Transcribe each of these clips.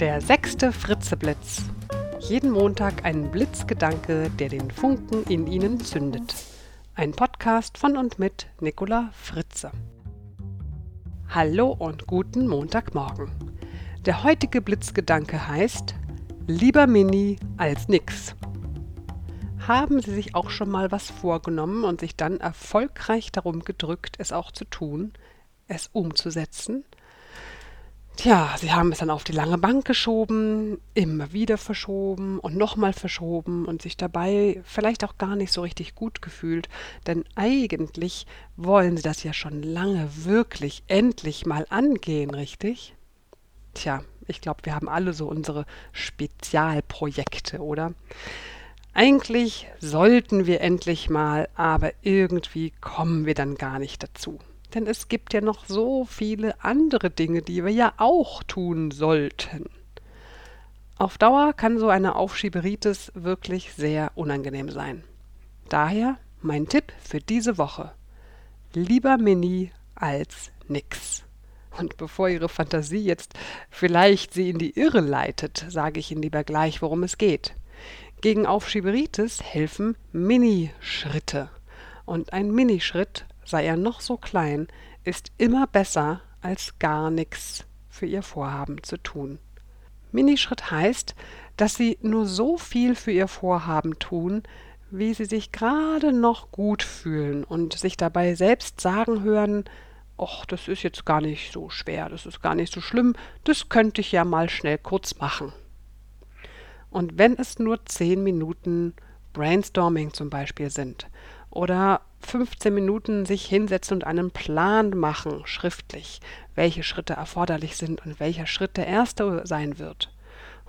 Der sechste Fritzeblitz. Jeden Montag ein Blitzgedanke, der den Funken in Ihnen zündet. Ein Podcast von und mit Nicola Fritze. Hallo und guten Montagmorgen. Der heutige Blitzgedanke heißt Lieber Mini als nix. Haben Sie sich auch schon mal was vorgenommen und sich dann erfolgreich darum gedrückt, es auch zu tun, es umzusetzen? Tja, sie haben es dann auf die lange Bank geschoben, immer wieder verschoben und nochmal verschoben und sich dabei vielleicht auch gar nicht so richtig gut gefühlt, denn eigentlich wollen sie das ja schon lange wirklich endlich mal angehen, richtig? Tja, ich glaube, wir haben alle so unsere Spezialprojekte, oder? Eigentlich sollten wir endlich mal, aber irgendwie kommen wir dann gar nicht dazu. Denn es gibt ja noch so viele andere Dinge, die wir ja auch tun sollten. Auf Dauer kann so eine Aufschieberitis wirklich sehr unangenehm sein. Daher mein Tipp für diese Woche. Lieber Mini als nix. Und bevor Ihre Fantasie jetzt vielleicht Sie in die Irre leitet, sage ich Ihnen lieber gleich, worum es geht. Gegen Aufschieberitis helfen Minischritte. Und ein Minischritt sei er noch so klein, ist immer besser als gar nichts für ihr Vorhaben zu tun. Minischritt heißt, dass sie nur so viel für ihr Vorhaben tun, wie sie sich gerade noch gut fühlen und sich dabei selbst sagen hören, ach, das ist jetzt gar nicht so schwer, das ist gar nicht so schlimm, das könnte ich ja mal schnell kurz machen. Und wenn es nur zehn Minuten Brainstorming zum Beispiel sind oder 15 Minuten sich hinsetzen und einen Plan machen, schriftlich, welche Schritte erforderlich sind und welcher Schritt der erste sein wird.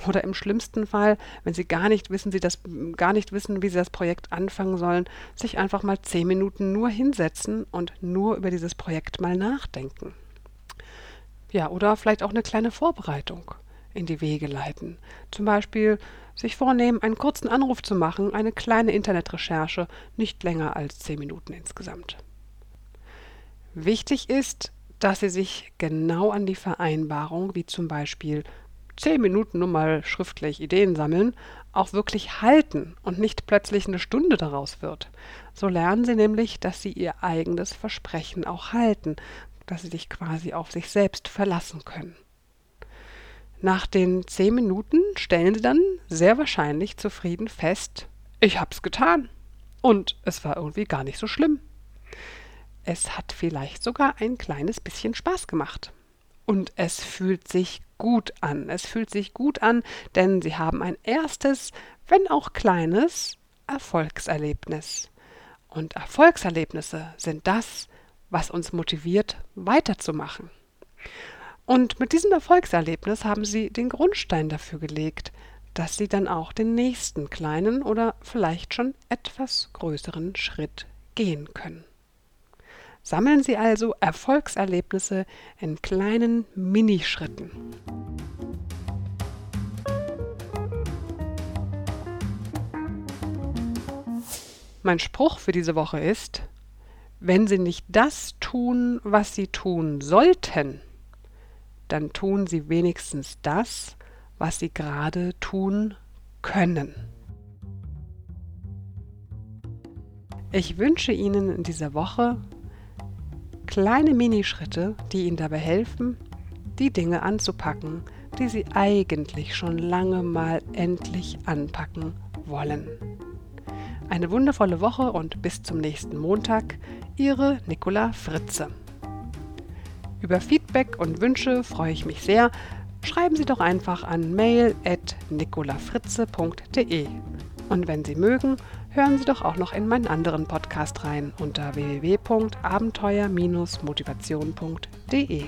Oder im schlimmsten Fall, wenn Sie gar nicht wissen, Sie das gar nicht wissen, wie Sie das Projekt anfangen sollen, sich einfach mal 10 Minuten nur hinsetzen und nur über dieses Projekt mal nachdenken. Ja, oder vielleicht auch eine kleine Vorbereitung in die Wege leiten. Zum Beispiel sich vornehmen, einen kurzen Anruf zu machen, eine kleine Internetrecherche, nicht länger als zehn Minuten insgesamt. Wichtig ist, dass Sie sich genau an die Vereinbarung, wie zum Beispiel zehn Minuten nur mal schriftlich Ideen sammeln, auch wirklich halten und nicht plötzlich eine Stunde daraus wird. So lernen Sie nämlich, dass Sie Ihr eigenes Versprechen auch halten, dass Sie sich quasi auf sich selbst verlassen können. Nach den zehn Minuten stellen sie dann sehr wahrscheinlich zufrieden fest, ich hab's getan. Und es war irgendwie gar nicht so schlimm. Es hat vielleicht sogar ein kleines bisschen Spaß gemacht. Und es fühlt sich gut an. Es fühlt sich gut an, denn sie haben ein erstes, wenn auch kleines, Erfolgserlebnis. Und Erfolgserlebnisse sind das, was uns motiviert, weiterzumachen. Und mit diesem Erfolgserlebnis haben sie den Grundstein dafür gelegt, dass sie dann auch den nächsten kleinen oder vielleicht schon etwas größeren Schritt gehen können. Sammeln Sie also Erfolgserlebnisse in kleinen Minischritten. Mein Spruch für diese Woche ist, wenn Sie nicht das tun, was Sie tun sollten, dann tun sie wenigstens das, was sie gerade tun können. Ich wünsche Ihnen in dieser Woche kleine Minischritte, die Ihnen dabei helfen, die Dinge anzupacken, die Sie eigentlich schon lange mal endlich anpacken wollen. Eine wundervolle Woche und bis zum nächsten Montag, Ihre Nicola Fritze. Über Feedback und Wünsche freue ich mich sehr. Schreiben Sie doch einfach an mail.nicolafritze.de. Und wenn Sie mögen, hören Sie doch auch noch in meinen anderen Podcast rein unter www.abenteuer-motivation.de.